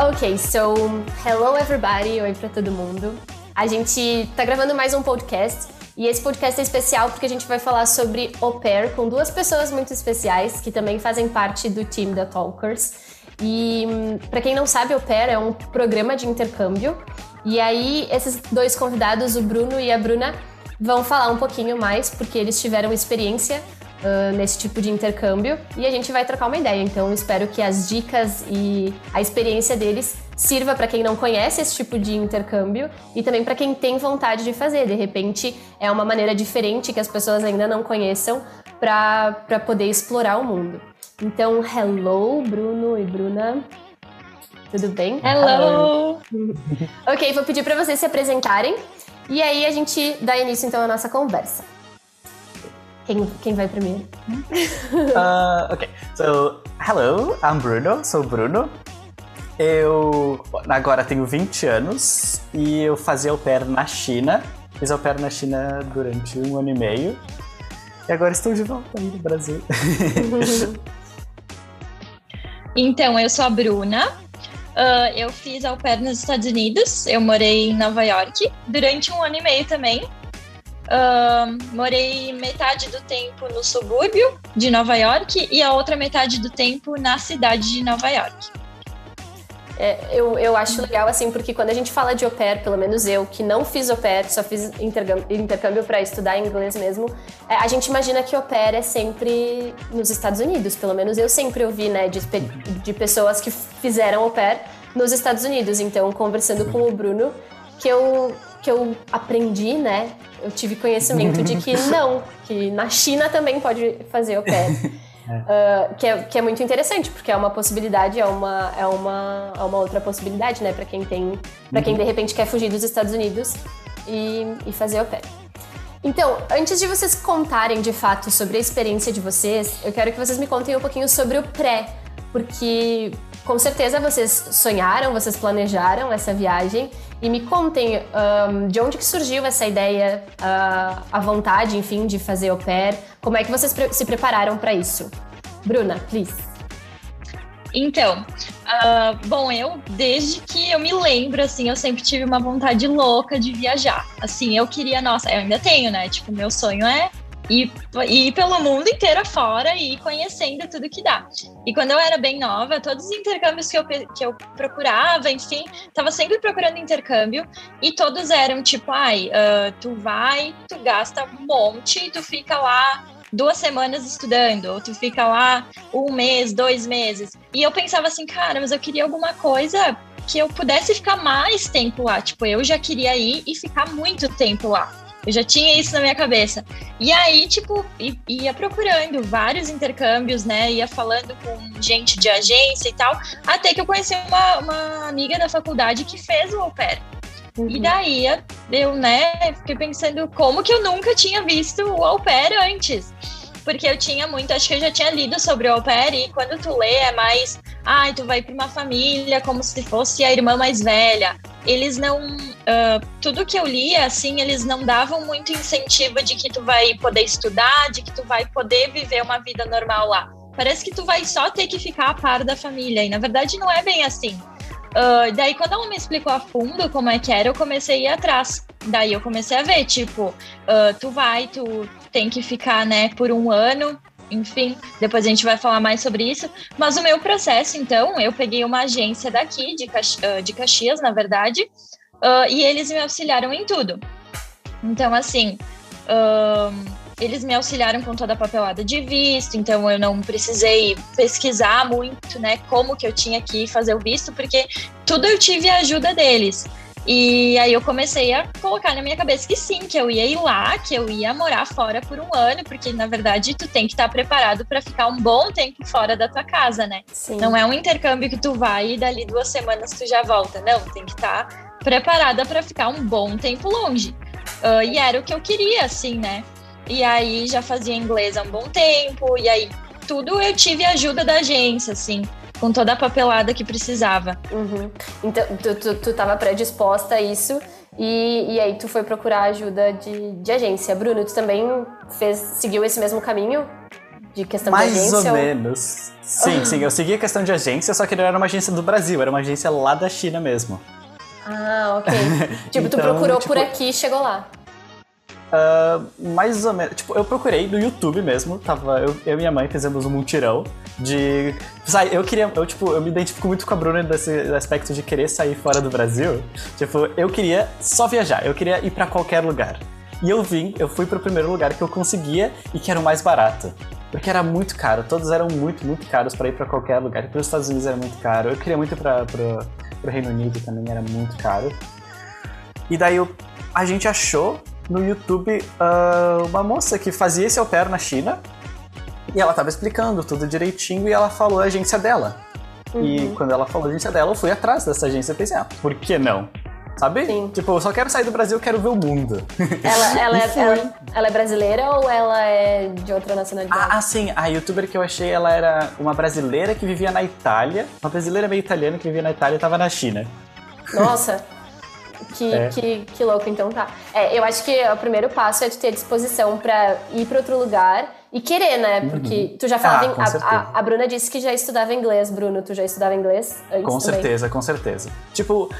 Ok, so hello everybody, oi pra todo mundo. A gente tá gravando mais um podcast e esse podcast é especial porque a gente vai falar sobre au pair com duas pessoas muito especiais que também fazem parte do time da Talkers. E para quem não sabe, au pair é um programa de intercâmbio. E aí esses dois convidados, o Bruno e a Bruna, vão falar um pouquinho mais porque eles tiveram experiência uh, nesse tipo de intercâmbio e a gente vai trocar uma ideia. Então, espero que as dicas e a experiência deles sirva para quem não conhece esse tipo de intercâmbio e também para quem tem vontade de fazer. De repente, é uma maneira diferente que as pessoas ainda não conheçam para poder explorar o mundo. Então, hello, Bruno e Bruna. Tudo bem? Hello! ok, vou pedir para vocês se apresentarem e aí a gente dá início então à nossa conversa. Quem, quem vai primeiro? uh, ok, so hello, I'm Bruno, sou Bruno. Eu agora tenho 20 anos e eu fazia au pair na China. Fiz au pair na China durante um ano e meio. E agora estou de volta aí no Brasil. então, eu sou a Bruna. Uh, eu fiz au pair nos Estados Unidos. Eu morei em Nova York durante um ano e meio também. Uh, morei metade do tempo no subúrbio de Nova York e a outra metade do tempo na cidade de Nova York. É, eu, eu acho legal, assim, porque quando a gente fala de au pair, pelo menos eu, que não fiz au pair, só fiz intercâmbio para estudar inglês mesmo, é, a gente imagina que au pair é sempre nos Estados Unidos. Pelo menos eu sempre ouvi, né, de, de pessoas que fizeram au pair nos Estados Unidos. Então, conversando com o Bruno, que eu, que eu aprendi, né, eu tive conhecimento de que não, que na China também pode fazer au pair. Uh, que, é, que é muito interessante, porque é uma possibilidade, é uma, é uma, é uma outra possibilidade, né, para quem tem, para quem de repente quer fugir dos Estados Unidos e, e fazer au pair. Então, antes de vocês contarem de fato sobre a experiência de vocês, eu quero que vocês me contem um pouquinho sobre o pré, porque com certeza vocês sonharam, vocês planejaram essa viagem e me contem um, de onde que surgiu essa ideia, uh, a vontade, enfim, de fazer au pair. Como é que vocês pre se prepararam para isso? Bruna, please. Então, uh, bom, eu desde que eu me lembro, assim, eu sempre tive uma vontade louca de viajar. Assim, eu queria, nossa, eu ainda tenho, né? Tipo, meu sonho é e ir pelo mundo inteiro fora e conhecendo tudo que dá. E quando eu era bem nova, todos os intercâmbios que eu, que eu procurava, enfim, tava sempre procurando intercâmbio e todos eram tipo, ai, uh, tu vai, tu gasta um monte e tu fica lá duas semanas estudando, ou tu fica lá um mês, dois meses. E eu pensava assim, cara, mas eu queria alguma coisa que eu pudesse ficar mais tempo lá. Tipo, eu já queria ir e ficar muito tempo lá. Eu já tinha isso na minha cabeça. E aí, tipo, ia procurando vários intercâmbios, né? Ia falando com gente de agência e tal, até que eu conheci uma, uma amiga da faculdade que fez o au pair. Uhum. E daí eu, né, fiquei pensando como que eu nunca tinha visto o au pair antes porque eu tinha muito, acho que eu já tinha lido sobre o au pair, e quando tu lê é mais, ai, ah, tu vai para uma família como se fosse a irmã mais velha. Eles não, uh, tudo que eu lia, assim, eles não davam muito incentivo de que tu vai poder estudar, de que tu vai poder viver uma vida normal lá. Parece que tu vai só ter que ficar a par da família, e na verdade não é bem assim. Uh, daí, quando ela me explicou a fundo como é que era, eu comecei a ir atrás. Daí eu comecei a ver, tipo, uh, tu vai, tu tem que ficar, né, por um ano, enfim, depois a gente vai falar mais sobre isso. Mas o meu processo, então, eu peguei uma agência daqui, de, Caxi uh, de Caxias, na verdade, uh, e eles me auxiliaram em tudo. Então, assim, uh, eles me auxiliaram com toda a papelada de visto, então eu não precisei pesquisar muito, né, como que eu tinha que fazer o visto, porque tudo eu tive a ajuda deles. E aí eu comecei a colocar na minha cabeça que sim, que eu ia ir lá, que eu ia morar fora por um ano, porque na verdade tu tem que estar preparado para ficar um bom tempo fora da tua casa, né? Sim. Não é um intercâmbio que tu vai e dali duas semanas tu já volta, não, tem que estar preparada para ficar um bom tempo longe. Uh, e era o que eu queria, assim, né? E aí já fazia inglês há um bom tempo, e aí tudo eu tive ajuda da agência, assim, com toda a papelada que precisava. Uhum. Então, tu, tu, tu tava predisposta a isso, e, e aí tu foi procurar ajuda de, de agência. Bruno, tu também fez, seguiu esse mesmo caminho? de questão Mais de agência? ou menos. Sim, sim, eu segui a questão de agência, só que não era uma agência do Brasil, era uma agência lá da China mesmo. Ah, ok. tipo, tu Então, procurou tipo- por aqui e chegou lá. Ah, mais ou menos. Tipo, eu procurei no YouTube mesmo. Tava, eu, eu e minha mãe fizemos um mutirão de. Sai, eu queria. Eu, tipo, eu me identifico muito com a Bruna desse aspecto de querer sair fora do Brasil. Tipo, eu queria só viajar, eu queria ir pra qualquer lugar. E eu vim, eu fui pro primeiro lugar que eu conseguia e que era o mais barato. Porque era muito caro, todos eram muito, muito caros pra ir pra qualquer lugar. E pros Estados Unidos era muito caro. Eu queria muito pro, pro Reino Unido também, era muito caro. E daí eu- a gente achou no YouTube ah, uma moça que fazia esse au pair na China. E ela tava explicando tudo direitinho e ela falou a agência dela. E Uhum. quando ela falou a agência dela, eu fui atrás dessa agência e pensei, ah, por que não? Sabe? Sim. Tipo, eu só quero sair do Brasil, eu quero ver o mundo. Ela, ela, E é, ela, ela é brasileira ou ela é de outra nacionalidade? Ah, ah, sim, a youtuber que eu achei, ela era uma brasileira que vivia na Itália. Uma brasileira meio italiana que vivia na Itália e tava na China. Nossa, que, É. que, que louco, então tá. É, eu acho que o primeiro passo é tu ter disposição pra ir pra outro lugar e querer, né? Porque tu já falava. Ah, em- a, a, a Bruna disse que já estudava inglês. Bruno, tu já estudava inglês antes Com também? certeza, com certeza. Tipo,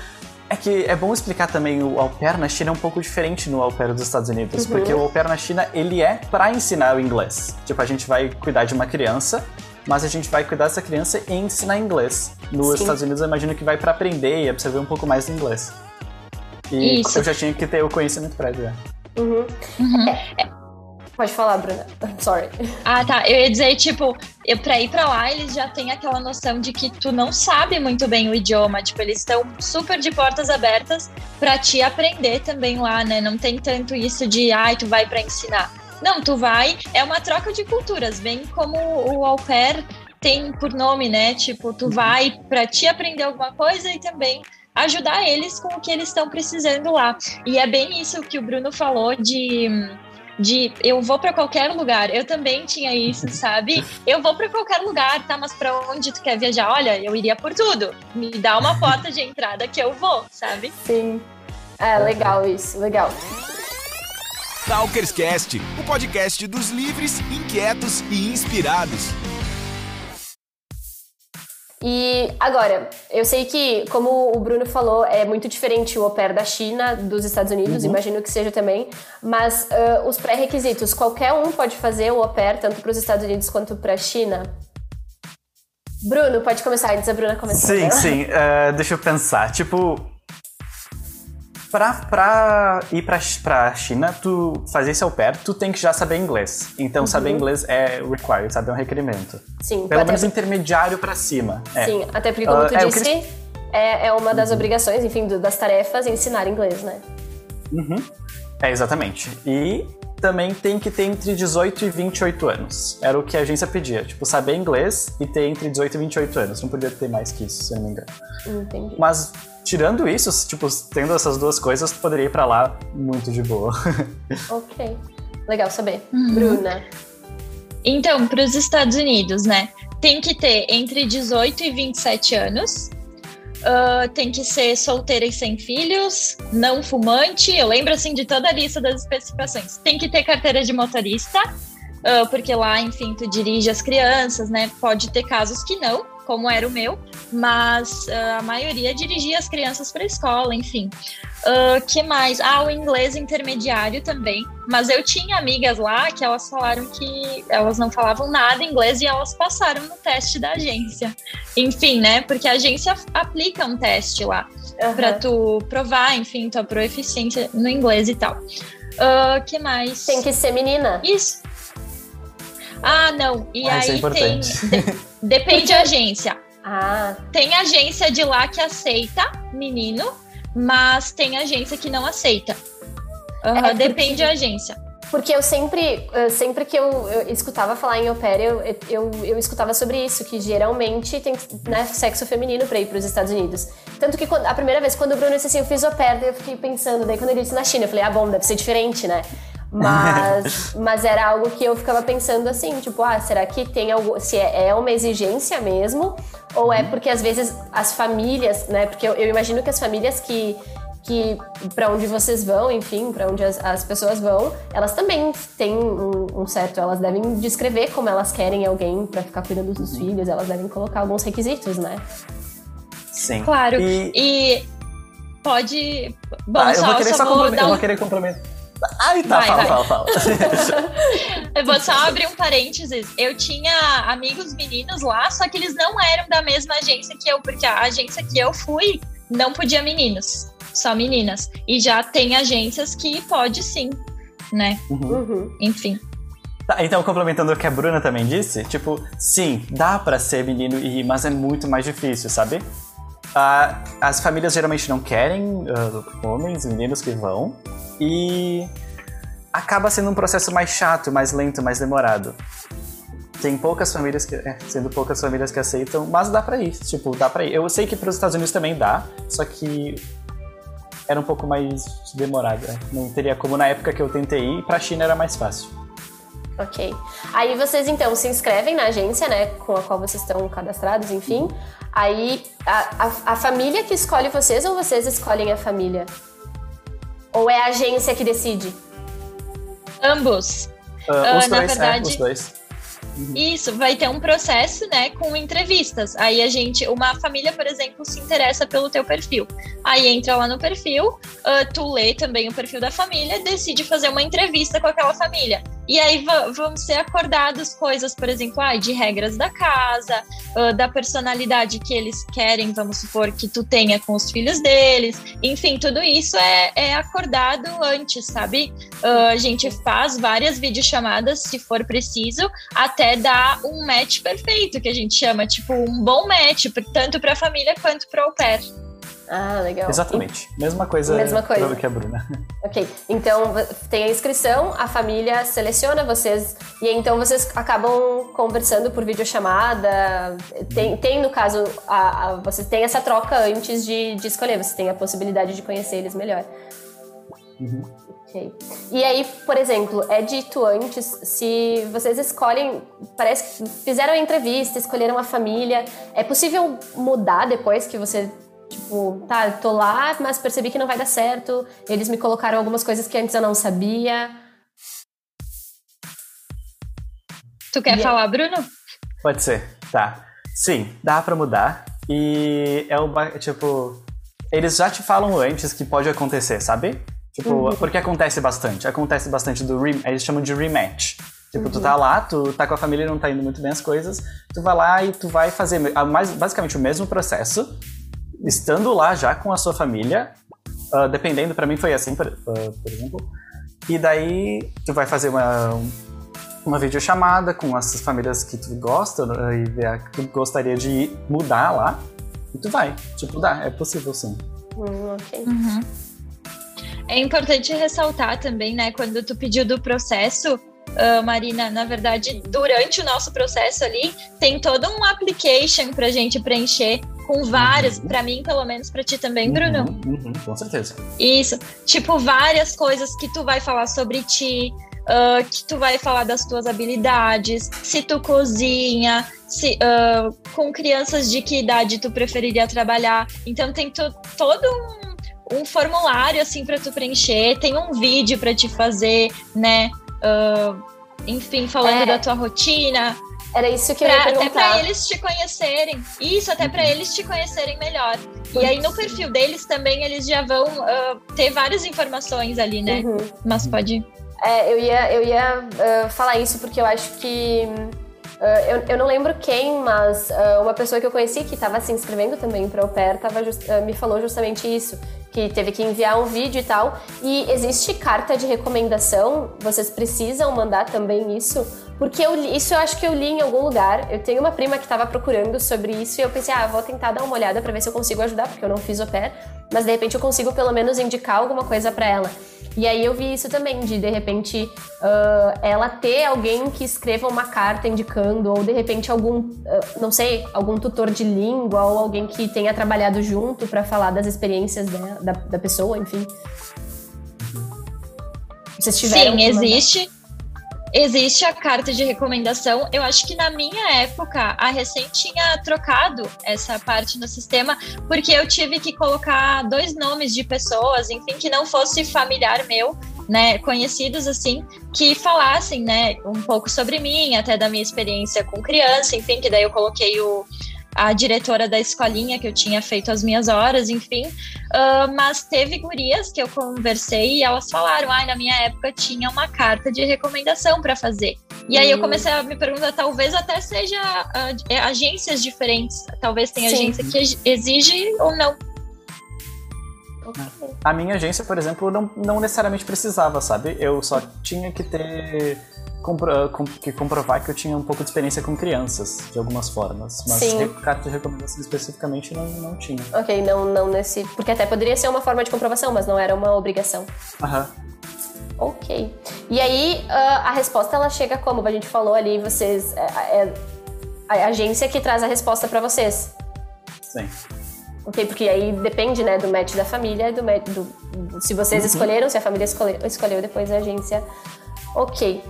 é que é bom explicar também o au pair na China é um pouco diferente no au pair dos Estados Unidos, Uhum. porque o au pair na China, ele é pra ensinar o inglês. Tipo, a gente vai cuidar de uma criança, mas a gente vai cuidar dessa criança e ensinar inglês. Nos Sim. Estados Unidos, eu imagino que vai pra aprender e absorver um pouco mais do inglês. E Isso. eu já tinha que ter o conhecimento prévio. já. Uhum. Uhum. Pode falar, Bruna. Sorry. Ah, tá. Eu ia dizer, tipo, eu, pra ir pra lá, eles já têm aquela noção de que tu não sabe muito bem o idioma. Tipo, eles estão super de portas abertas pra te aprender também lá, né? Não tem tanto isso de, ai, tu vai pra ensinar. Não, tu vai, é uma troca de culturas, bem como o au pair tem por nome, né? Tipo, tu vai pra te aprender alguma coisa e também ajudar eles com o que eles estão precisando lá. E é bem isso que o Bruno falou de de eu vou pra qualquer lugar. Eu também tinha isso, sabe? Eu vou pra qualquer lugar, tá? Mas pra onde tu quer viajar? Olha, eu iria por tudo. Me dá uma porta de entrada que eu vou, sabe? Sim. É, legal isso, legal. Talkerscast, o podcast dos livres, inquietos e inspirados. E agora, eu sei que, como o Bruno falou, é muito diferente o au pair da China dos Estados Unidos, imagino que seja também, mas ah, os pré-requisitos, qualquer um pode fazer o au pair, tanto para os Estados Unidos quanto para a China? Bruno, pode começar antes da Bruna começar. Sim, sim. eh, deixa eu pensar. Tipo, pra, pra ir pra, pra China, tu fazer esse au pair, tu tem que já saber inglês. Então, saber inglês é required, sabe? É um requerimento. Sim, Pelo menos intermediário pra cima. É. sim, até porque, como Ah, tu é, disse, queria- é, é uma das obrigações, enfim, do- das tarefas, ensinar inglês, né? Uhum. É, exatamente. E também tem que ter entre 18 e 28 anos. Era o que a agência pedia. Tipo, saber inglês e ter entre 18 e 28 anos. Não podia ter mais que isso, se eu não me engano. Entendi. Mas, tirando isso, tipo, tendo essas duas coisas, tu poderia ir pra lá muito de boa. Ok. Legal saber. Bruna. Então, para os Estados Unidos, né? Tem que ter entre 18 e 27 anos. Ah, tem que ser solteira e sem filhos, não fumante. Eu lembro assim de toda a lista das especificações. Tem que ter carteira de motorista, ah, porque lá, enfim, tu dirige as crianças, né? Pode ter casos que não, como era o meu, mas ah, a maioria dirigia as crianças para a escola, enfim. Ah, que mais? Ah, o inglês intermediário também. Mas eu tinha amigas lá que elas falaram que elas não falavam nada inglês e elas passaram no teste da agência. Enfim, né? Porque a agência aplica um teste lá Aham. pra tu provar, enfim, tua proeficiência no inglês e tal. Ah, que mais? Tem que ser menina. Isso. Ah, não. E Ah, isso é aí tem. importante. de- depende da agência. Ah, Tem agência de lá que aceita menino, mas tem agência que não aceita. Aham, É, porque- Depende da agência. Porque eu sempre, sempre que eu, eu escutava falar em au pair, eu, eu, eu escutava sobre isso, que geralmente tem né, sexo feminino pra ir pros Estados Unidos. Tanto que quando- a primeira vez, quando o Bruno disse assim, eu fiz au pair, daí eu fiquei pensando, daí quando ele disse na China, eu falei, ah, bom, deve ser diferente, né? Mas, mas era algo que eu ficava pensando assim, tipo, ah, será que tem algo, se é, é uma exigência mesmo, ou é porque às vezes as famílias, né, porque eu, eu imagino que as famílias que que para onde vocês vão, enfim, para onde as, as, pessoas vão, elas também têm um, um, certo, elas devem descrever como elas querem alguém para ficar cuidando dos filhos, elas devem colocar alguns requisitos, né? Sim. Claro. E, e pode. Bom, ah, só, eu vou querer só, só vou dar eu um... vou querer complementar. Ai, tá, vai, fala, vai. fala, fala, eu vou só abrir um parênteses. Eu tinha amigos meninos lá, só que eles não eram da mesma agência que eu, porque a agência que eu fui não podia meninos, só meninas. E já tem agências que pode sim, né? Uhum. Uhum. Enfim. Tá, então, complementando o que a Bruna também disse, tipo, sim, dá pra ser menino e mas é muito mais difícil, sabe? As famílias geralmente não querem uh, homens, meninos que vão, e acaba sendo um processo mais chato, mais lento, mais demorado. Tem poucas famílias que, é, sendo poucas famílias que aceitam, mas dá pra ir, tipo, dá pra ir. Eu sei que para os Estados Unidos também dá, só que era um pouco mais demorado, né? Não teria como na época que eu tentei ir, pra China era mais fácil. Ok. Aí vocês então se inscrevem na agência, né, com a qual vocês estão cadastrados, enfim. Aí a, a, a, família que escolhe vocês ou vocês escolhem a família? Ou é a agência que decide? Ambos. Uh, Uh, os na dois, verdade- é, os dois. Isso, vai ter um processo, né, com entrevistas. Aí a gente, uma família, por exemplo, se interessa pelo teu perfil. Aí entra lá no perfil, ah, tu lê também o perfil da família, decide fazer uma entrevista com aquela família. E aí vão ser acordadas coisas, por exemplo, ah, de regras da casa, ah, da personalidade que eles querem, vamos supor, que tu tenha com os filhos deles. Enfim, tudo isso é, é acordado antes, sabe? Ah, a gente faz várias videochamadas, se for preciso, até dar um match perfeito, que a gente chama, tipo, um bom match, tanto para a família quanto para o au pair. Ah, legal. Exatamente. Mesma coisa, Mesma coisa. que a Bruna. Ok, então tem a inscrição, a família seleciona vocês e então vocês acabam conversando por videochamada. Tem, tem no caso, a, a, vocês têm essa troca antes de, de escolher, vocês têm a possibilidade de conhecer eles melhor. Ok. E aí, por exemplo, é dito antes, se vocês escolhem, parece que fizeram a entrevista, escolheram a família, é possível mudar depois que você, tipo, tá, tô lá, mas percebi que não vai dar certo, eles me colocaram algumas coisas que antes eu não sabia. Tu quer E- falar, Bruno? Pode ser, tá. Sim, dá pra mudar. E é o tipo. Eles já te falam antes que pode acontecer, sabe? Tipo, porque acontece bastante. Acontece bastante do eles chamam de rematch. Tipo, tu tá lá, tu tá com a família e não tá indo muito bem as coisas, tu vai lá e tu vai fazer mais, basicamente o mesmo processo, estando lá já com a sua família, ah, dependendo, pra mim foi assim, por, ah, por exemplo. E daí tu vai fazer uma, uma videochamada com essas famílias que tu gosta né, e ver a que tu gostaria de mudar lá. E tu vai. Tipo, dá, é possível sim. Hum, ok. É importante ressaltar também, né, quando tu pediu do processo, ah, Marina, na verdade, durante o nosso processo ali, tem todo um application pra gente preencher com várias, pra mim, pelo menos pra ti também, Bruno. Uhum, uhum, com certeza. Isso, tipo, várias coisas que tu vai falar sobre ti, ah, que tu vai falar das tuas habilidades, se tu cozinha, se, ah, com crianças de que idade tu preferiria trabalhar. Então tem to- todo um, um formulário, assim, para tu preencher, tem um vídeo para te fazer, né? Ah, enfim, falando É. da tua rotina, Era isso que eu Pra- ia até perguntar. para eles te conhecerem. Isso, até para eles te conhecerem melhor. E aí no perfil deles também eles já vão ah, ter várias informações ali, né? Uhum. Mas pode. É, eu ia, eu ia ah, falar isso porque eu acho que. ah, eu, eu não lembro quem, mas ah, uma pessoa que eu conheci que estava se inscrevendo também para o pair tava just- ah, me falou justamente isso. Que teve que enviar um vídeo e tal. E existe carta de recomendação, vocês precisam mandar também isso. Porque eu li- isso eu acho que eu li em algum lugar. Eu tenho uma prima que estava procurando sobre isso e eu pensei, ah, vou tentar dar uma olhada para ver se eu consigo ajudar, porque eu não fiz au pair. Mas de repente eu consigo pelo menos indicar alguma coisa para ela. E aí eu vi isso também, de de repente ah, ela ter alguém que escreva uma carta indicando, ou de repente algum, ah, não sei, algum tutor de língua, ou alguém que tenha trabalhado junto para falar das experiências da, da, da pessoa, enfim. Vocês tiveram Sim, que mandar. Existe. A carta de recomendação. Eu acho que na minha época a Recém tinha trocado essa parte no sistema, porque eu tive que colocar dois nomes de pessoas, enfim, que não fosse familiar meu, né, conhecidos assim, que falassem, né, um pouco sobre mim, até da minha experiência com criança, enfim, que daí eu coloquei o a diretora da escolinha que eu tinha feito as minhas horas, enfim. Uh, mas teve gurias que eu conversei e elas falaram: ai, ah, na minha época tinha uma carta de recomendação para fazer. E aí eu hum. comecei a me perguntar, talvez até seja uh, agências diferentes. Talvez tenha Sim. agência que exige ou não. A minha agência, por exemplo, não, não necessariamente precisava, sabe? Eu só tinha que ter compro, que comprovar que eu tinha um pouco de experiência com crianças, de algumas formas. Mas Sim. carta de recomendação especificamente não, não tinha. Ok, não, não nesse. Porque até poderia ser uma forma de comprovação, mas não era uma obrigação. Aham. Ok. E aí, a resposta ela chega como? A gente falou ali, vocês. É, é a agência que traz a resposta para vocês. Sim. Ok, porque aí depende, né, do match da família, do, match, do se vocês uhum. escolheram, se a família escolheu, escolheu depois a agência. Ok.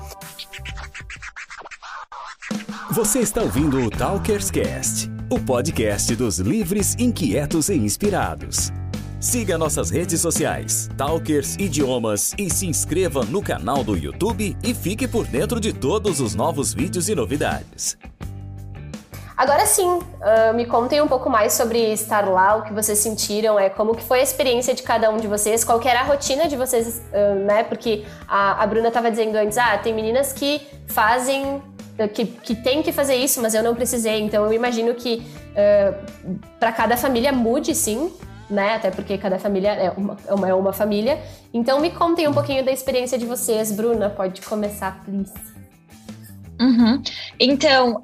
Você está ouvindo o Talkers Cast, o podcast dos livres, inquietos e inspirados. Siga nossas redes sociais, Talkers Idiomas, e se inscreva no canal do YouTube e fique por dentro de todos os novos vídeos e novidades. Agora sim, uh, me contem um pouco mais sobre estar lá, o que vocês sentiram, é como que foi a experiência de cada um de vocês, qual era a rotina de vocês, uh, né? Porque a, a Bruna estava dizendo antes, ah, tem meninas que fazem que, que tem que fazer isso, mas eu não precisei. Então eu imagino que uh, para cada família mude sim, né? Até porque cada família é uma, é uma, é uma família. Então me contem um pouquinho da experiência de vocês. Bruna, pode começar, please. Uhum. Então,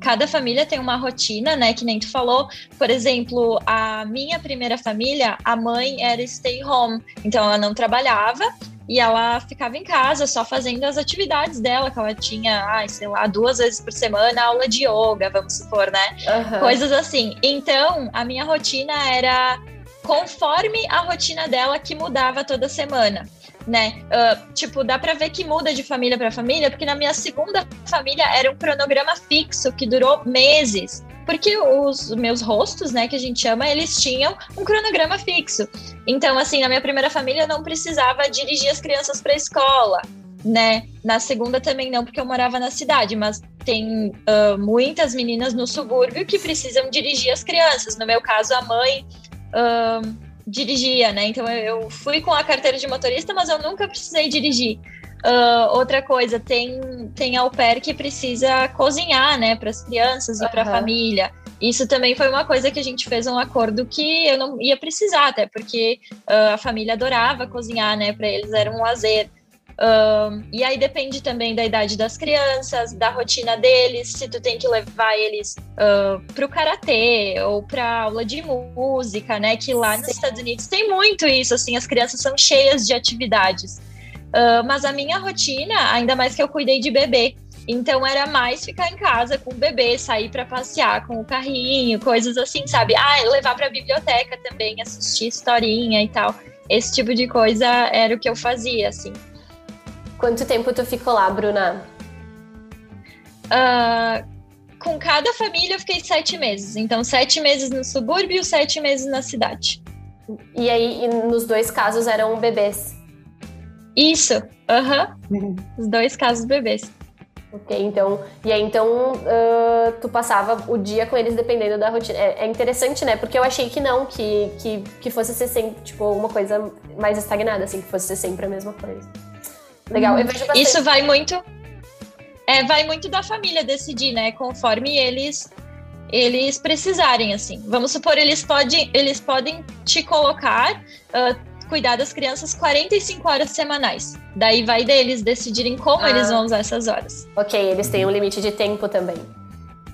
cada família tem uma rotina, né? Que nem tu falou. Por exemplo, a minha primeira família, a mãe era stay home, então ela não trabalhava e ela ficava em casa só fazendo as atividades dela, que ela tinha, ai, sei lá, duas vezes por semana aula de yoga, vamos supor, né? Uhum. Coisas assim. Então, a minha rotina era conforme a rotina dela que mudava toda semana. Né? Uh, tipo, dá pra ver que muda de família para família, porque na minha segunda família era um cronograma fixo que durou meses porque os meus rostos, né, que a gente chama, eles tinham um cronograma fixo. Então, assim, na minha primeira família eu não precisava dirigir as crianças para escola, né? Na segunda também não, porque eu morava na cidade, mas tem uh, muitas meninas no subúrbio que precisam dirigir as crianças. No meu caso, a mãe uh, dirigia, né? Então eu fui com a carteira de motorista, mas eu nunca precisei dirigir. Uh, outra coisa, tem, tem au pair que precisa cozinhar, né, para as crianças e uhum. para a família. Isso também foi uma coisa que a gente fez um acordo que eu não ia precisar, até porque uh, a família adorava cozinhar, né, para eles era um lazer. Uh, e aí depende também da idade das crianças, da rotina deles, se tu tem que levar eles uh, pro karatê ou pra aula de música, né? Que lá nos Estados Unidos tem muito isso, assim, as crianças são cheias de atividades. Uh, mas a minha rotina, ainda mais que eu cuidei de bebê, então era mais ficar em casa com o bebê, sair para passear com o carrinho, coisas assim, sabe? Ah, levar para a biblioteca também, assistir historinha e tal. Esse tipo de coisa era o que eu fazia, assim. Quanto tempo tu ficou lá, Bruna? Uh, com cada família eu fiquei sete meses. Então, sete meses no subúrbio e sete meses na cidade. E aí, nos dois casos eram bebês? Isso, aham. Uhum. Os dois casos bebês. Ok, então. E aí, então, uh, tu passava o dia com eles dependendo da rotina. É, é, interessante, né? Porque eu achei que não, que, que, que fosse ser sempre, tipo, uma coisa mais estagnada, assim, que fosse ser sempre a mesma coisa. Legal, hum. eu vejo bastante... Isso vai muito. É, vai muito da família decidir, né? Conforme eles eles precisarem, assim. Vamos supor, eles podem, eles podem te colocar uh, cuidar das crianças 45 horas semanais. Daí vai deles decidirem como ah. eles vão usar essas horas. Ok, eles têm um limite de tempo também.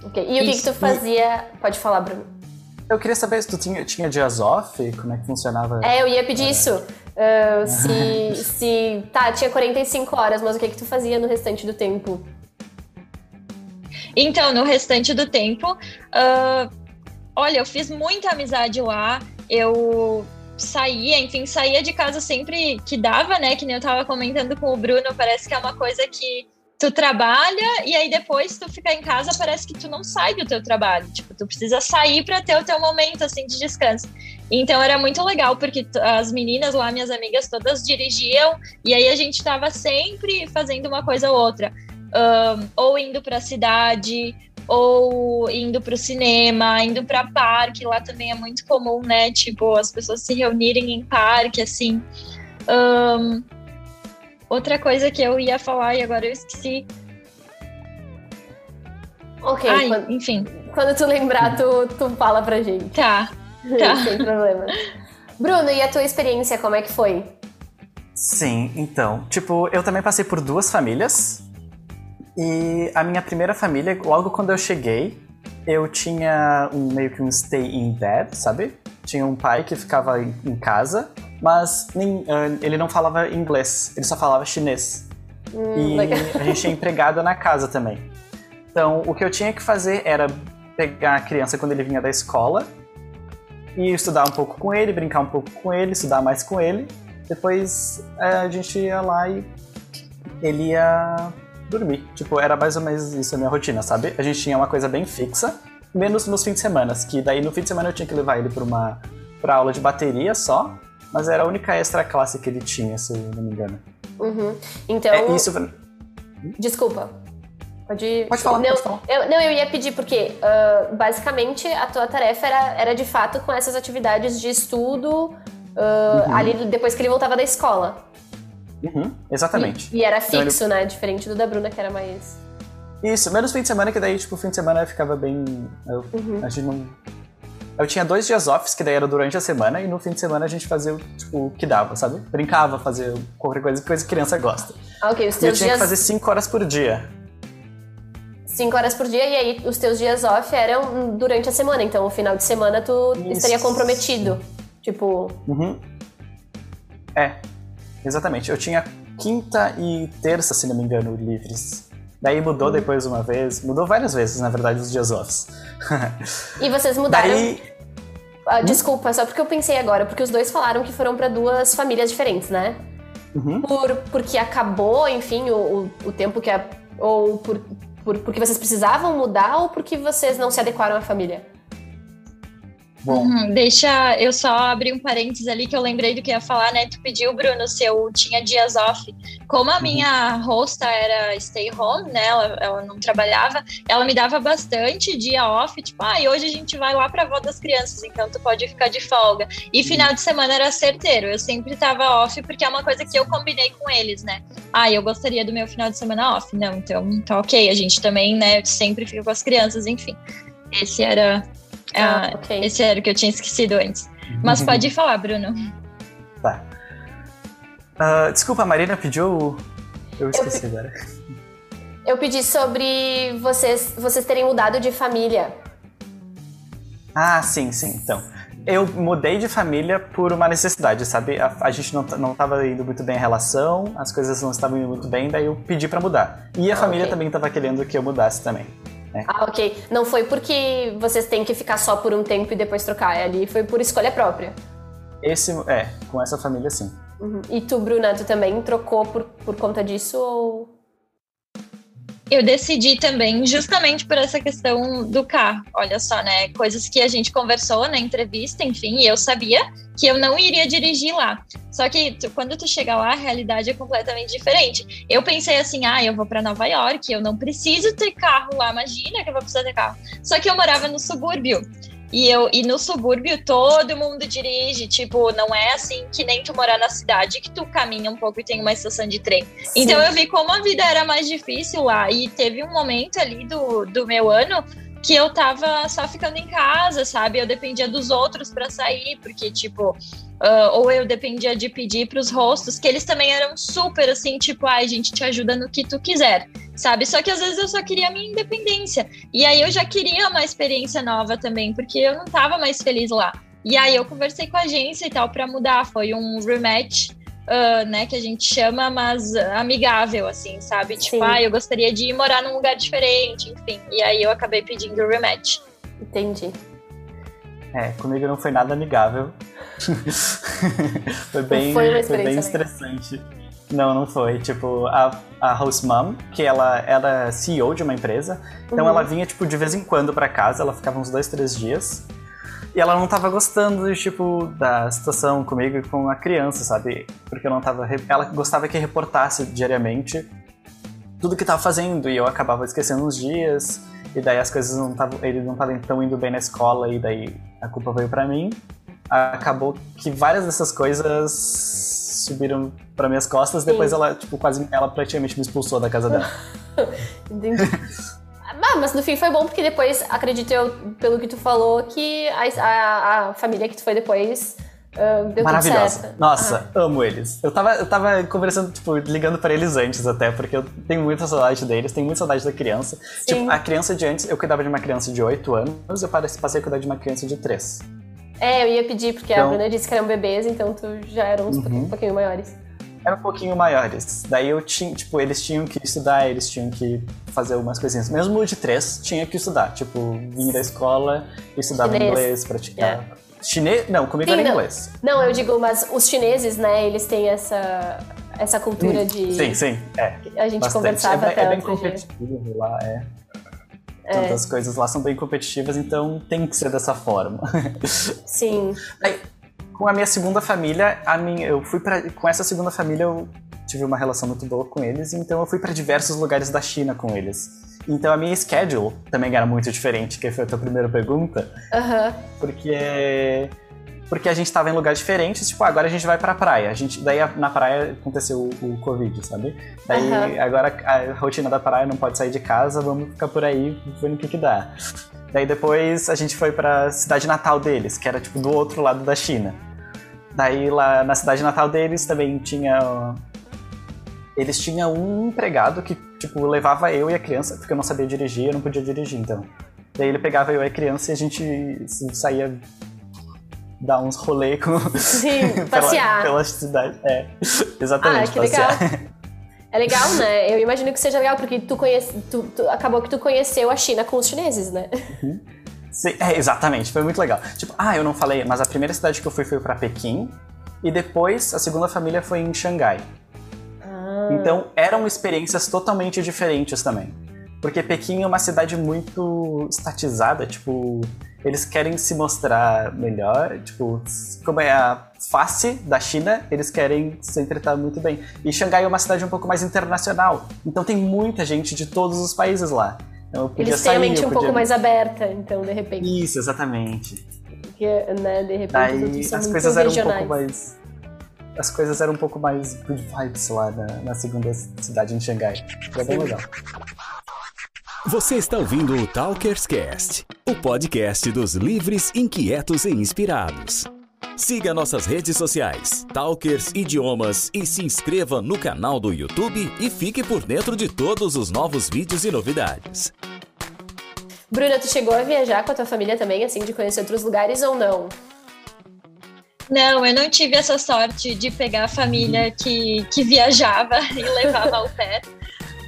Ok. E o que, que, tu fazia? Pode falar, Bruno. Eu queria saber se tu tinha, tinha dias off, como é que funcionava? É, eu ia pedir é. isso. Uh, se, se. Tá, tinha 45 horas, mas o que, que tu fazia no restante do tempo? Então, no restante do tempo, uh, olha, eu fiz muita amizade lá. Eu saía, enfim, saía de casa sempre que dava, né? Que nem eu tava comentando com o Bruno, parece que é uma coisa que tu trabalha e aí depois tu ficar em casa parece que tu não sai do teu trabalho. Tipo, tu precisa sair para ter o teu momento assim de descanso. Então era muito legal porque as meninas lá, minhas amigas todas dirigiam e aí a gente tava sempre fazendo uma coisa ou outra. Um, ou indo para a cidade, ou indo para o cinema, indo para parque, lá também é muito comum, né? Tipo, as pessoas se reunirem em parque, assim. Um, outra coisa que eu ia falar e agora eu esqueci. Ok, Ai, quando, enfim. quando tu lembrar, tu, tu fala pra gente. Tá. Tá. Sem problema. Bruno, e a tua experiência, como é que foi? Sim, então, tipo, eu também passei por duas famílias. E a minha primeira família, logo quando eu cheguei, eu tinha um meio que um stay in bed, sabe? Tinha um pai que ficava em, em casa, mas nem, uh, ele não falava inglês, ele só falava chinês. Hum, e legal. a gente tinha empregado na casa também. Então, o que eu tinha que fazer era pegar a criança quando ele vinha da escola e estudar um pouco com ele, brincar um pouco com ele, estudar mais com ele. Depois eh, a gente ia lá e ele ia dormir. Tipo, era mais ou menos isso a minha rotina, sabe? A gente tinha uma coisa bem fixa, menos nos fins de semana, que daí no fim de semana eu tinha que levar ele para uma pra aula de bateria só, mas era a única extra classe que ele tinha, se eu não me engano. Uhum. Então, É, isso desculpa. Pode, Pode falar, não, pode falar. Eu, não, eu ia pedir porque, ah, basicamente, a tua tarefa era, era de fato com essas atividades de estudo ah, Uhum. ali depois que ele voltava da escola. Uhum, exatamente. E, e era Então, ele- fixo, né? Diferente do da Bruna, que era mais. Isso, menos fim de semana, que daí, tipo, fim de semana ficava bem. Eu, Uhum. a gente não. Eu tinha dois dias off, que daí era durante a semana, e no fim de semana a gente fazia o, tipo, o que dava, sabe? Brincava, fazia qualquer coisa, coisa que criança gosta. Ah, ok. Os E eu teus tinha dias. que fazer cinco horas por dia. Cinco horas por dia, e aí os teus dias off eram durante a semana. Então, o final de semana tu Isso. estaria comprometido. Tipo. Uhum. É, exatamente. Eu tinha quinta e terça, se não me engano, livres. Daí mudou Uhum. depois uma vez, mudou várias vezes, na verdade, os dias offs. E vocês mudaram. Daí, Ah, desculpa, só porque eu pensei agora, porque os dois falaram que foram pra duas famílias diferentes, né? Uhum. Por, porque acabou, enfim, o, o, o tempo que. A, ou por, por, porque vocês precisavam mudar ou porque vocês não se adequaram à família? Bom, Uhum, deixa eu só abrir um parênteses ali que eu lembrei do que ia falar, né? Tu pediu, Bruno, se eu tinha dias off. Como a minha hosta era stay home, né? Ela, ela não trabalhava, ela me dava bastante dia off, tipo, ah, e hoje a gente vai lá pra avó das crianças, então tu pode ficar de folga. E final de semana era certeiro, eu sempre tava off, porque é uma coisa que eu combinei com eles, né? Ah, eu gostaria do meu final de semana off. Não, então tá ok, a gente também, né, sempre fica com as crianças, enfim. Esse era. Ah, ah, ok. esse era o que eu tinha esquecido antes. Mas pode falar, Bruno. Tá. Ah, desculpa, a Marina pediu. Eu esqueci agora. Eu pedi sobre vocês, vocês terem mudado de família. Ah, sim, sim. Então, eu mudei de família por uma necessidade, sabe? A, a gente não, não tava indo muito bem a relação, as coisas não estavam indo muito bem, daí eu pedi pra mudar. E a Ah, família ok. também tava querendo que eu mudasse também. Ah, ok. Não foi porque vocês têm que ficar só por um tempo e depois trocar. Ali foi por escolha própria. Esse, é, com essa família sim. Uhum. E tu, Bruna, tu também trocou por, por conta disso ou. Eu decidi também, justamente por essa questão do carro. Olha só, né? Coisas que a gente conversou na entrevista, enfim, e eu sabia que eu não iria dirigir lá. Só que tu- quando tu chega lá, a realidade é completamente diferente. Eu pensei assim, ah, eu vou para Nova York, eu não preciso ter carro lá, imagina que eu vou precisar ter carro. Só que eu morava no subúrbio. E, eu, e no subúrbio todo mundo dirige, tipo, não é assim que nem tu morar na cidade que tu caminha um pouco e tem uma estação de trem. Então eu vi como a vida era mais difícil lá. E teve um momento ali do, do meu ano que eu tava só ficando em casa, sabe? Eu dependia dos outros para sair, porque, tipo, ah, ou eu dependia de pedir pros rostos, que eles também eram super assim, tipo, ai, a gente te ajuda no que tu quiser, sabe? Só que às vezes eu só queria a minha independência. E aí eu já queria uma experiência nova também, porque eu não tava mais feliz lá. E aí eu conversei com a agência e tal para mudar. Foi um rematch ah, né, que a gente chama, mas amigável, assim, sabe? Tipo, Sim. ah, eu gostaria de ir morar num lugar diferente, enfim. E aí eu acabei pedindo o rematch. Entendi. É, comigo não foi nada amigável. foi bem, foi, foi bem estressante. Não, não foi. Tipo, a, a host mom, que ela era CEO de uma empresa, então uhum. ela vinha, tipo, de vez em quando para casa, ela ficava uns dois, três dias. E ela não tava gostando, tipo, da situação comigo e com a criança, sabe? Porque eu não tava. Ela gostava que reportasse diariamente tudo que tava fazendo e eu acabava esquecendo uns dias. E daí as coisas não estavam. Ele não tava tão indo bem na escola e daí a culpa veio para mim. Acabou que várias dessas coisas subiram para minhas costas. Sim. Depois ela, tipo, quase. Ela praticamente me expulsou da casa dela. Entendi. Ah, mas no fim foi bom porque depois, acredito eu, pelo que tu falou, que a, a, a família que tu foi depois uh, deu Maravilhosa. Nossa, ah. amo eles. Eu tava, eu tava conversando, tipo, ligando para eles antes até, porque eu tenho muita saudade deles, tenho muita saudade da criança. Sim. Tipo, a criança de antes, eu cuidava de uma criança de 8 anos, eu passei a cuidar de uma criança de 3. É, eu ia pedir, porque então, a Bruna disse que eram bebês, então tu já eram uns uhum. um pouquinho maiores eram um pouquinho maiores. Daí eu tinha, tipo, eles tinham que estudar, eles tinham que fazer algumas coisinhas. Mesmo o de três tinha que estudar. Tipo, vir da escola, estudava Chinês. inglês, praticar. Yeah. Chinês? Não, comigo Sim, era não. inglês. Não, eu digo, mas os chineses, né, eles têm essa, essa cultura hum, de. Sim, sim, é. A gente bastante. conversava é, até. É bem competitivo lá, é. É. Todas as coisas lá são bem competitivas, então tem que ser dessa forma. Sim. Aí, com a minha segunda família, a minha, eu fui para com essa segunda família eu tive uma relação muito boa com eles, então eu fui para diversos lugares da China com eles. Então a minha schedule também era muito diferente, que foi a tua primeira pergunta. Uhum. Porque porque a gente estava em lugares diferentes, tipo, agora a gente vai pra praia. A gente, daí na praia aconteceu o, o Covid, sabe? Daí uhum. agora a rotina da praia não pode sair de casa, vamos ficar por aí vendo o que que dá. Daí depois a gente foi pra cidade natal deles, que era tipo do outro lado da China. Daí lá na cidade natal deles também tinha. Eles tinham um empregado que, tipo, levava eu e a criança, porque eu não sabia dirigir, eu não podia dirigir, então. Daí ele pegava eu e a criança e a gente saía dar uns rolê com. Sim, passear. pela, pela cidade. É, exatamente. Ah, que passear. legal. É legal, né? Eu imagino que seja legal, porque tu, conhece, tu, tu acabou que tu conheceu a China com os chineses, né? Uhum. Sim, é, exatamente, foi muito legal. Tipo, ah, eu não falei, mas a primeira cidade que eu fui foi para Pequim, e depois a segunda família foi em Xangai. Ah. Então eram experiências totalmente diferentes também. Porque Pequim é uma cidade muito estatizada, tipo, eles querem se mostrar melhor, tipo, como é a face da China, eles querem sempre estar muito bem. E Xangai é uma cidade um pouco mais internacional, então tem muita gente de todos os países lá. Então, eles têm a mente um podia... pouco mais aberta, então, de repente. Isso, exatamente. Porque, né, de repente, Daí, as coisas eram um pouco mais as coisas eram um pouco mais good vibes lá na, na segunda cidade em Xangai. Foi bem legal. Você está ouvindo o Talkers Cast, o podcast dos livres, inquietos e inspirados. Siga nossas redes sociais, Talkers Idiomas, e se inscreva no canal do YouTube e fique por dentro de todos os novos vídeos e novidades. Bruna, tu chegou a viajar com a tua família também, assim, de conhecer outros lugares ou não? Não, eu não tive essa sorte de pegar a família que, que viajava e levava ao pé.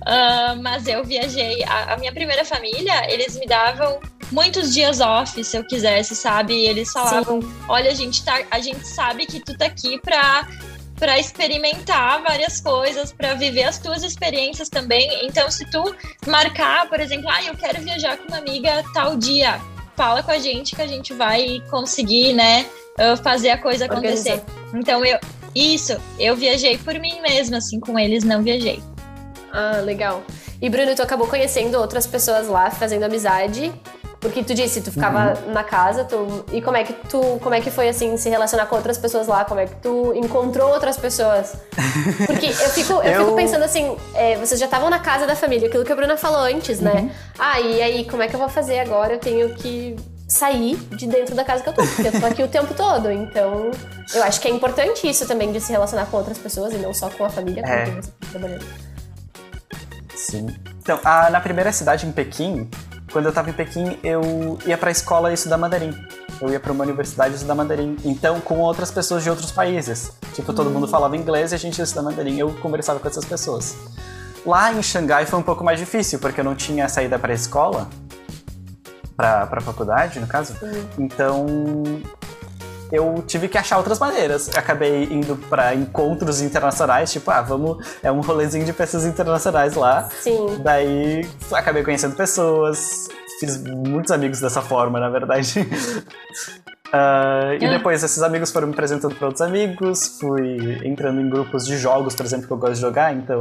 Uh, mas eu viajei. A, a, minha primeira família, eles me davam muitos dias off, se eu quisesse, sabe? E eles falavam: Sim. olha, a gente, tá, a gente sabe que tu tá aqui pra, pra experimentar várias coisas, pra viver as tuas experiências também. Então, se tu marcar, por exemplo, ah, eu quero viajar com uma amiga tal dia, fala com a gente que a gente vai conseguir, né, ah, fazer a coisa acontecer. Organizar. Então, eu. Isso, eu viajei por mim mesma, assim, com eles não viajei. Ah, legal. E Bruno, tu acabou conhecendo outras pessoas lá, fazendo amizade. Porque tu disse, tu ficava uhum. na casa, tu, e como é que tu, como é que foi assim se relacionar com outras pessoas lá? Como é que tu encontrou outras pessoas? Porque eu fico, eu, eu... fico pensando assim, é, vocês já estavam na casa da família, aquilo que a Bruna falou antes, né? Uhum. Ah, e aí como é que eu vou fazer agora? Eu tenho que sair de dentro da casa que eu tô, porque eu tô aqui o tempo todo. Então, eu acho que é importante isso também de se relacionar com outras pessoas e não só com a família com é. quem você tá trabalhando. Sim. Então, a, na primeira cidade, em Pequim, quando eu estava em Pequim, eu ia para a escola estudar mandarim. Eu ia para uma universidade estudar mandarim. Então, com outras pessoas de outros países. Tipo, todo mundo falava inglês e a gente ia estudar mandarim. Eu conversava com essas pessoas. Lá em Xangai foi um pouco mais difícil, porque eu não tinha saída para a escola. pra, pra faculdade, no caso. Então, eu tive que achar outras maneiras. Eu acabei indo pra encontros internacionais, tipo, ah, vamos. É um rolezinho de pessoas internacionais lá. Sim. Daí acabei conhecendo pessoas, fiz muitos amigos dessa forma, na verdade. Ah, e Ah. depois esses amigos foram me apresentando para outros amigos, fui entrando em grupos de jogos, por exemplo, que eu gosto de jogar, então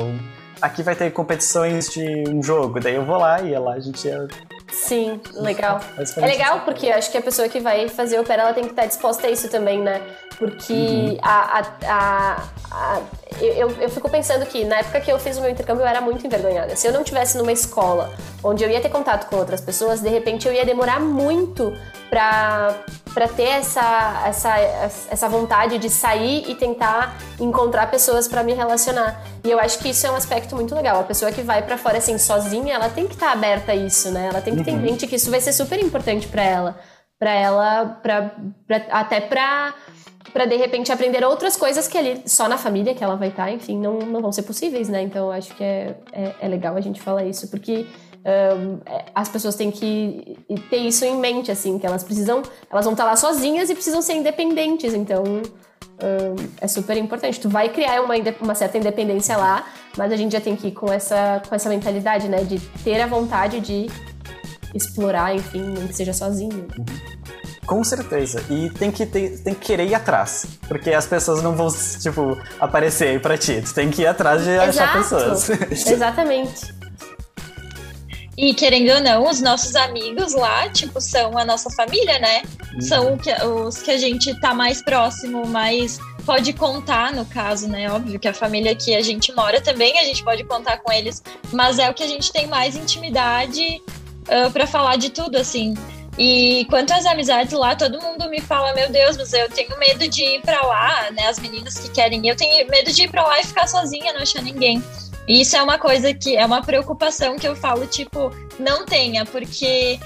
aqui vai ter competições de um jogo, daí eu vou lá e lá a gente é Sim, legal. É basicamente legal porque acho que a pessoa que vai fazer o pé, ela tem que estar disposta a isso também, né? Porque a, a, a- a- eu, eu fico pensando que na época que eu fiz o meu intercâmbio eu era muito envergonhada. Se eu não tivesse numa escola onde eu ia ter contato com outras pessoas, de repente eu ia demorar muito pra, pra ter essa, essa, essa vontade de sair e tentar encontrar pessoas pra me relacionar. E eu acho que isso é um aspecto muito legal. A pessoa que vai pra fora assim sozinha, ela tem que estar aberta a isso, né? Ela tem que ter em mente que isso vai ser super importante pra ela, Pra ela, pra, pra- até pra pra de repente aprender outras coisas que ali só na família que ela vai estar, enfim, não, não vão ser possíveis, né? Então eu acho que é, é, é legal a gente falar isso, porque é, as pessoas têm que ter isso em mente, assim, que elas precisam, elas vão estar lá sozinhas e precisam ser independentes, então é super importante. Tu vai criar uma, uma certa independência lá, mas a gente já tem que ir com essa, com essa mentalidade, né? De ter a vontade de explorar, enfim, nem que seja sozinho. Com certeza. E tem que, ter, tem que querer ir atrás. Porque as pessoas não vão, tipo, aparecer aí pra ti. Tu tem que ir atrás de achar pessoas. Exatamente. E querendo ou não, os nossos amigos lá, tipo, são a nossa família, né? São o que- os que a gente tá mais próximo, mais pode contar, no caso, né? Óbvio que a família que a gente mora também, a gente pode contar com eles, mas é o que a gente tem mais intimidade para pra falar de tudo, assim. E quanto às amizades lá, todo mundo me fala, meu Deus, mas eu tenho medo de ir pra lá, né? As meninas que querem ir, eu tenho medo de ir pra lá e ficar sozinha, não achar ninguém. Isso é uma coisa que é uma preocupação que eu falo, tipo, não tenha, porque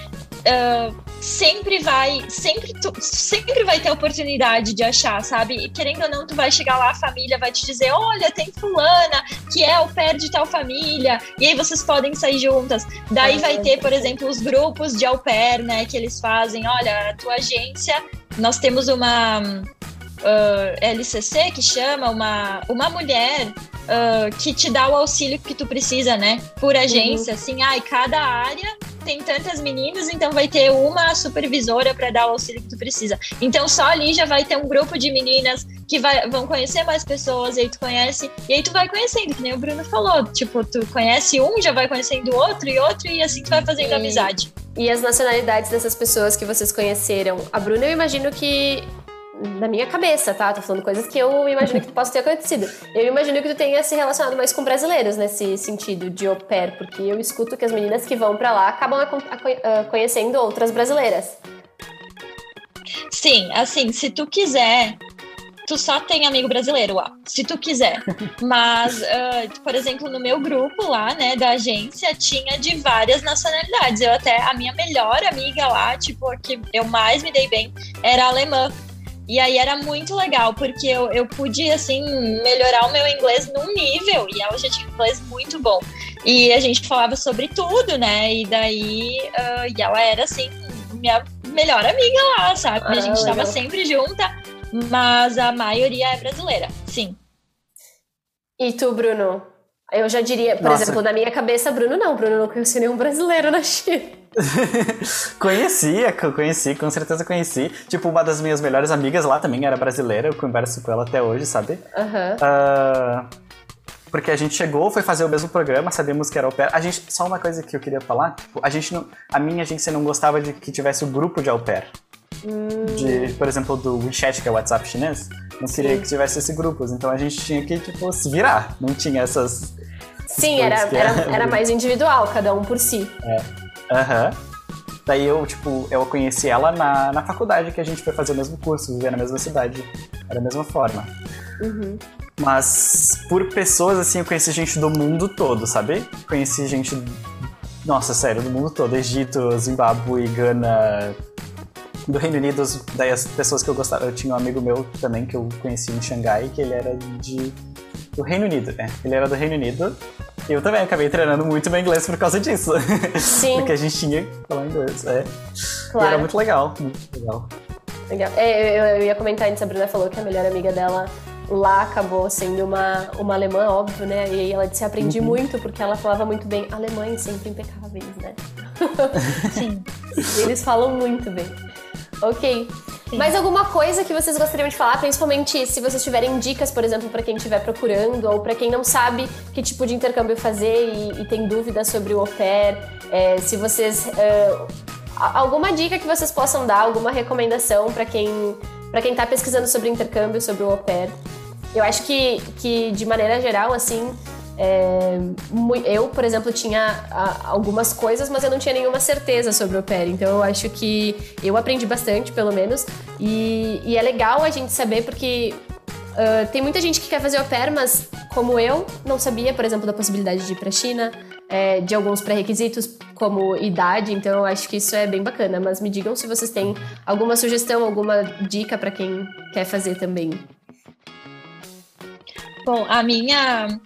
ah, sempre vai, sempre, tu, sempre vai ter oportunidade de achar, sabe? Querendo ou não, tu vai chegar lá, a família vai te dizer, olha, tem fulana que é o pé de tal família, e aí vocês podem sair juntas. Daí Ah, vai ter, por exemplo, os grupos de au pair, né, que eles fazem, olha, a tua agência, nós temos uma ah, LCC que chama, uma, uma mulher ah, que te dá o auxílio que tu precisa, né? Por agência, assim, ai, cada área tem tantas meninas, então vai ter uma supervisora para dar o auxílio que tu precisa. Então só ali já vai ter um grupo de meninas que vai, vão conhecer mais pessoas, e aí tu conhece, e aí tu vai conhecendo, que nem o Bruno falou, tipo, tu conhece um, já vai conhecendo outro e outro, e assim tu vai fazendo E- amizade. E as nacionalidades dessas pessoas que vocês conheceram? A Bruna, eu imagino que. Na minha cabeça, tá? Tô falando coisas que eu imagino que possa ter acontecido. Eu imagino que tu tenha se relacionado mais com brasileiros nesse sentido de au pair, porque eu escuto que as meninas que vão pra lá acabam ah, conhecendo outras brasileiras. Sim, assim, se tu quiser, tu só tem amigo brasileiro lá, se tu quiser. Mas, ah, por exemplo, no meu grupo lá, né, da agência, tinha de várias nacionalidades. Eu até, a minha melhor amiga lá, tipo, a que eu mais me dei bem, era alemã. E aí era muito legal, porque eu, eu pude, assim, melhorar o meu inglês num nível, e ela já tinha inglês muito bom. E a gente falava sobre tudo, né? E daí, ah, e ela era, assim, minha melhor amiga lá, sabe? Ah, a gente legal. tava sempre junta, mas a maioria é brasileira, sim. E tu, Bruno? Eu já diria, por Nossa. exemplo, na minha cabeça, Bruno não. Bruno não conheceu nenhum brasileiro na China. Conhecia, conheci, com certeza conheci. Tipo, uma das minhas melhores amigas lá também era brasileira, eu converso com ela até hoje, sabe? Aham. Ah, porque a gente chegou, foi fazer o mesmo programa, sabemos que era pair. A gente, só uma coisa que eu queria falar, tipo, a gente não, a minha agência não gostava de que tivesse o grupo de au pair. De, por exemplo, do WeChat, que é o WhatsApp chinês, não queria Sim. que tivesse esses grupos, então a gente tinha que, tipo, se virar. Não tinha essas... Sim, era, era, é- era mais individual, cada um por si. Aham. Daí eu, tipo, eu conheci ela na, na faculdade, que a gente foi fazer o mesmo curso, viver na mesma cidade, da mesma forma. Uhum. Mas por pessoas, assim, eu conheci gente do mundo todo, sabe? Conheci gente, nossa, sério, do mundo todo. Egito, Zimbábue, Gana, do Reino Unido. Daí as pessoas que eu gostava, eu tinha um amigo meu também que eu conheci em Xangai, que ele era de... do Reino Unido, né? Ele era do Reino Unido. Eu também acabei treinando muito meu inglês por causa disso. Sim. Porque a gente tinha que falar inglês. É. Claro. E era muito legal, muito legal. Legal. É, eu, eu ia comentar antes, a Bruna falou que a melhor amiga dela lá acabou sendo uma, uma alemã, óbvio, né? E aí ela disse, aprendi Uhum. muito, porque ela falava muito bem alemães, sempre impecáveis, né? Sim. E eles falam muito bem. Ok. Mais alguma coisa que vocês gostariam de falar, principalmente se vocês tiverem dicas, por exemplo, para quem estiver procurando ou para quem não sabe que tipo de intercâmbio fazer e, e tem dúvidas sobre o au pair, é, se vocês é, alguma dica que vocês possam dar, alguma recomendação para quem para quem tá pesquisando sobre intercâmbio, sobre o au pair. Eu acho que, que de maneira geral, assim, é, eu, por exemplo, tinha a- algumas coisas, mas eu não tinha nenhuma certeza sobre o pair. Então eu acho que eu aprendi bastante, pelo menos. E, e é legal a gente saber porque ah, tem muita gente que quer fazer au pair, mas como eu, não sabia, por exemplo, da possibilidade de ir pra China, é, de alguns pré-requisitos como idade. Então eu acho que isso é bem bacana. Mas me digam se vocês têm alguma sugestão, alguma dica para quem quer fazer também. Bom, a minha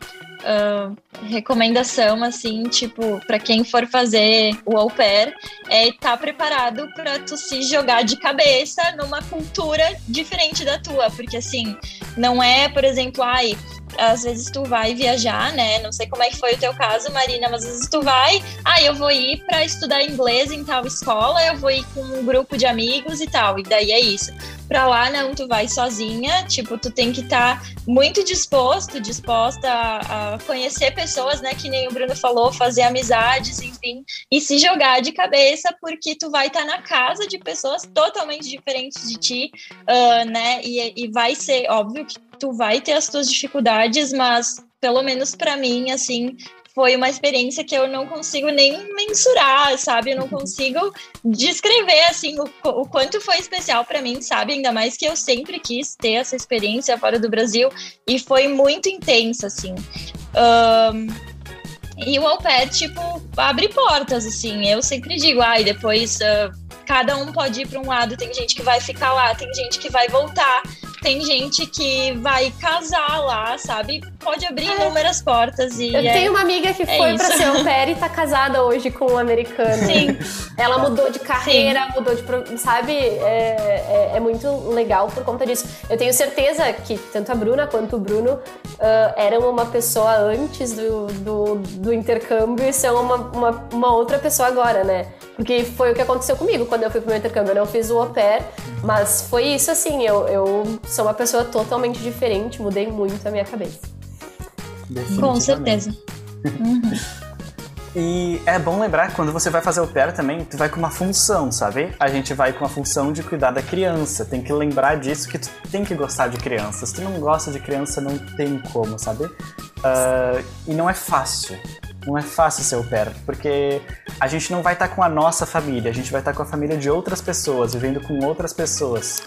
ah, recomendação, assim, tipo, para quem for fazer o au pair, é estar preparado para tu se jogar de cabeça numa cultura diferente da tua, porque assim, não é, por exemplo, ai, às vezes tu vai viajar, né? Não sei como é que foi o teu caso, Marina, mas às vezes tu vai, ah, eu vou ir para estudar inglês em tal escola, eu vou ir com um grupo de amigos e tal, e daí é isso. Pra lá não, tu vai sozinha, tipo, tu tem que estar muito disposto, disposta a, a conhecer pessoas, né, que nem o Bruno falou, fazer amizades, enfim, e se jogar de cabeça, porque tu vai estar na casa de pessoas totalmente diferentes de ti, ah, né, e, e vai ser óbvio que tu vai ter as tuas dificuldades, mas pelo menos pra mim, assim, foi uma experiência que eu não consigo nem mensurar, sabe? Eu não consigo descrever assim o, o quanto foi especial para mim, sabe? Ainda mais que eu sempre quis ter essa experiência fora do Brasil e foi muito intensa, assim. Ahn, e o au pair, tipo, abre portas, assim. Eu sempre digo, ai, depois ah, cada um pode ir para um lado. Tem gente que vai ficar lá, tem gente que vai voltar, tem gente que vai casar lá, sabe? Pode abrir inúmeras portas e Eu é- tenho uma amiga que é foi pra ser au pair e tá casada hoje com um americano. Sim. Ela mudou de carreira, mudou de. Sabe? É, é, é muito legal por conta disso. Eu tenho certeza que tanto a Bruna quanto o Bruno ah, eram uma pessoa antes do, do, do intercâmbio e são uma, uma, uma outra pessoa agora, né? Porque foi o que aconteceu comigo quando eu fui pro meu intercâmbio. Eu não fiz o au pair, mas foi isso assim. Eu, eu sou uma pessoa totalmente diferente, mudei muito a minha cabeça. Com certeza. E é bom lembrar que quando você vai fazer o pair também, tu vai com uma função, sabe? A gente vai com a função de cuidar da criança. Tem que lembrar disso que tu tem que gostar de criança. Se tu não gosta de criança, não tem como, sabe? Ah, e não é fácil. Não é fácil ser au pair, porque a gente não vai estar com a nossa família, a gente vai estar com a família de outras pessoas, vivendo com outras pessoas.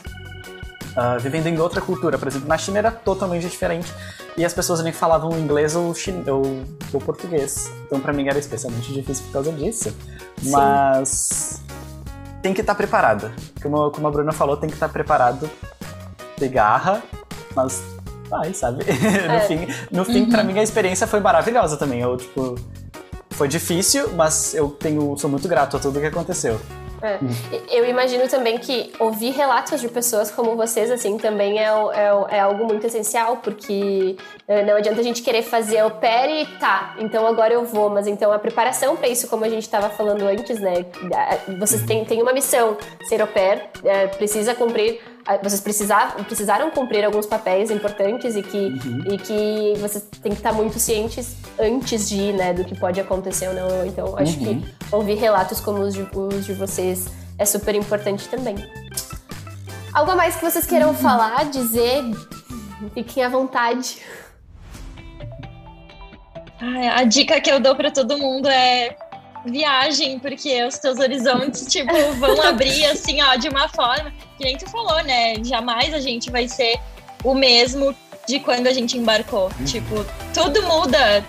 Ah, vivendo em outra cultura. Por exemplo, na China era totalmente diferente e as pessoas nem falavam inglês ou, chin... ou... ou português. Então, pra mim era especialmente difícil por causa disso. Mas tem que estar preparado. Como, como a Bruna falou, tem que estar preparado. Ter garra, mas vai, sabe? no É. fim, no fim pra mim a experiência foi maravilhosa também. Eu, tipo, foi difícil, mas eu tenho, sou muito grato a tudo que aconteceu. É. Eu imagino também que ouvir relatos de pessoas como vocês, assim, também é, é, é algo muito essencial, porque eh, não adianta a gente querer fazer o pair e tá, então agora eu vou, mas então a preparação para isso, como a gente estava falando antes, né, vocês têm, têm uma missão, ser au pair, eh, precisa cumprir, vocês precisar, precisaram cumprir alguns papéis importantes e que, e que vocês têm que estar muito cientes antes de ir, né, do que pode acontecer ou não, então acho Uhum. que ouvir relatos como os de, os de vocês é super importante também. Algo a mais que vocês queiram falar, dizer? Fiquem à vontade. Ai, a dica que eu dou pra todo mundo é viagem, porque os teus horizontes, tipo, vão abrir assim, ó, de uma forma que nem tu falou, né? Jamais a gente vai ser o mesmo de quando a gente embarcou. Tipo, tudo muda.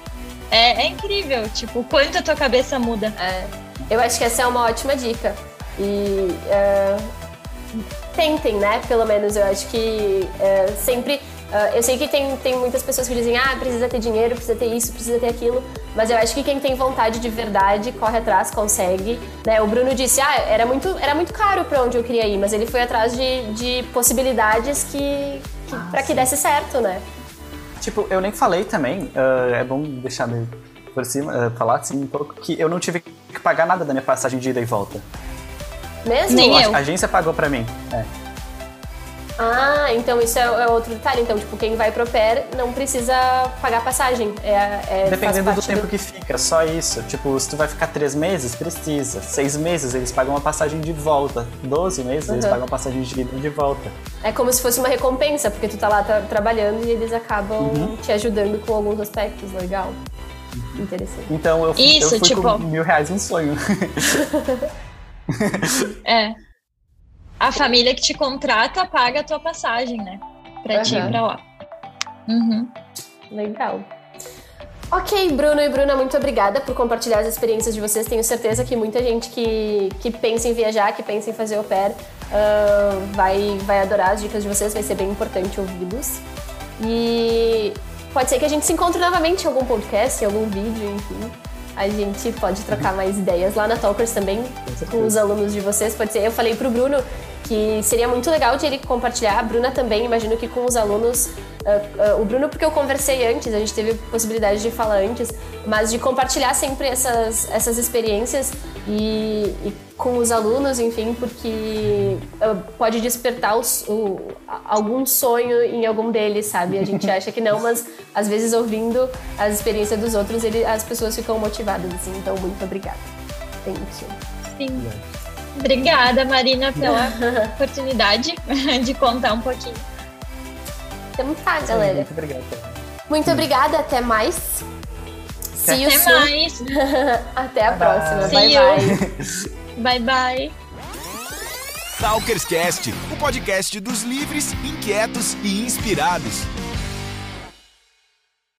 É, é incrível, tipo, o quanto a tua cabeça muda. Eu acho que essa é uma ótima dica. E é, tentem, né? Pelo menos eu acho que é, sempre Uh, eu sei que tem, tem muitas pessoas que dizem, ah, precisa ter dinheiro, precisa ter isso, precisa ter aquilo, mas eu acho que quem tem vontade de verdade corre atrás, consegue. Né? O Bruno disse, ah, era muito, era muito caro para onde eu queria ir, mas ele foi atrás de, de possibilidades que, que ah, para que desse certo, né? Tipo, eu nem falei também, uh, é bom deixar meio por cima, uh, falar assim um pouco, que eu não tive que pagar nada da minha passagem de ida e volta. Mesmo? Nem eu. A agência pagou pra mim. É. Ah, então isso é, é, outro detalhe. Então, tipo, quem vai pro PER não precisa pagar passagem. É, é, Dependendo do tempo do... que fica, só isso. Tipo, se tu vai ficar três meses, precisa. Seis meses, eles pagam uma passagem de volta. Doze meses, uhum. eles pagam uma passagem de ida de volta. É como se fosse uma recompensa, porque tu tá lá tra trabalhando e eles acabam uhum. te ajudando com alguns aspectos. Legal. Interessante. Então, eu, isso, eu fui tipo... com mil reais um sonho. é a família que te contrata paga a tua passagem, né? Pra uhum. ti ir pra lá. Uhum. Legal. Ok, Bruno e Bruna, muito obrigada por compartilhar as experiências de vocês. Tenho certeza que muita gente que, que pensa em viajar, que pensa em fazer au pair, uh, vai, vai adorar as dicas de vocês, vai ser bem importante ouvi-los. E pode ser que a gente se encontre novamente em algum podcast, em algum vídeo, enfim. A gente pode trocar mais ideias lá na Talkers também, com os alunos de vocês. Pode ser, eu falei pro Bruno que seria muito legal de ele compartilhar. A Bruna também, imagino que com os alunos. Uh, uh, o Bruno, porque eu conversei antes, a gente teve possibilidade de falar antes, mas de compartilhar sempre essas, essas experiências e, e com os alunos, enfim, porque uh, pode despertar os, o, algum sonho em algum deles, sabe? A gente acha que não, mas às vezes ouvindo as experiências dos outros, ele, as pessoas ficam motivadas, assim. Então, muito obrigada. Thank you. Sim. Obrigada, Marina, pela oportunidade de contar um pouquinho. Então tá, galera. muito obrigada. Muito obrigada, até mais. See até mais. até a próxima. Bye bye. Bye bye. Talkerscast, o podcast dos livres, inquietos e inspirados.